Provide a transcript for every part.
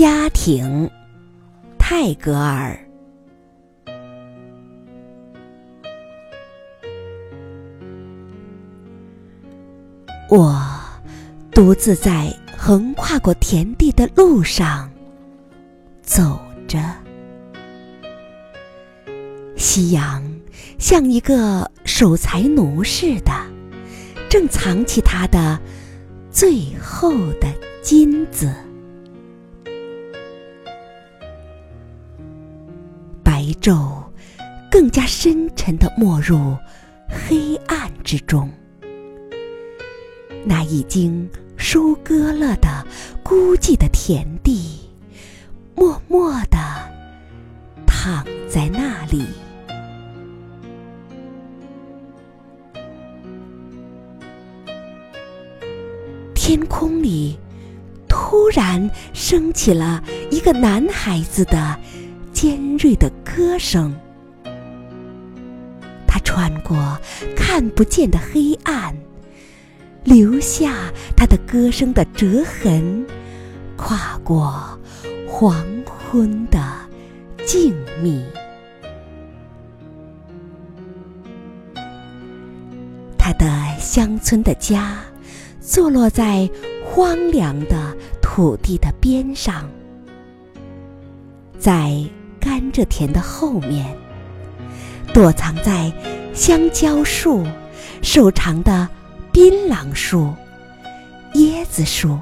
家庭，泰戈尔。我独自在横跨过田地的路上走着，夕阳像一个守财奴似的，正藏起他的最后的金子。白昼更加深沉的没入黑暗之中。那已经收割了的孤寂的田地，默默的躺在那里。天空里突然升起了一个男孩子的尖锐的歌声，他穿过看不见的黑暗。留下他的歌声的折痕，跨过黄昏的静谧。他的乡村的家，坐落在荒凉的土地的边上，在甘蔗田的后面，躲藏在香蕉树瘦长的。槟榔树、椰子树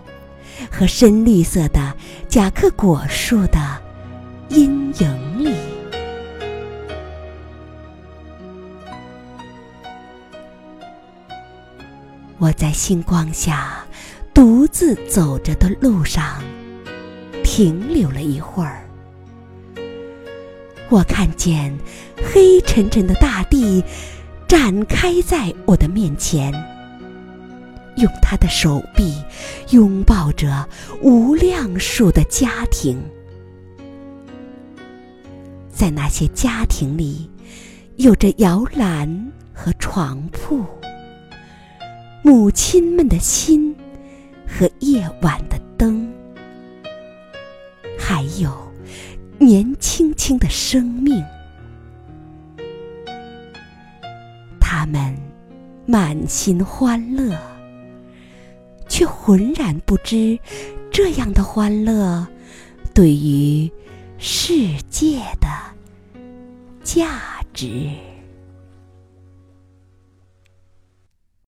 和深绿色的甲壳果树的阴影里，我在星光下独自走着的路上停留了一会儿。我看见黑沉沉的大地展开在我的面前。用他的手臂拥抱着无量数的家庭，在那些家庭里，有着摇篮和床铺，母亲们的心和夜晚的年轻轻的生命，他们满心欢乐。却浑然不知，这样的欢乐对于世界的价值。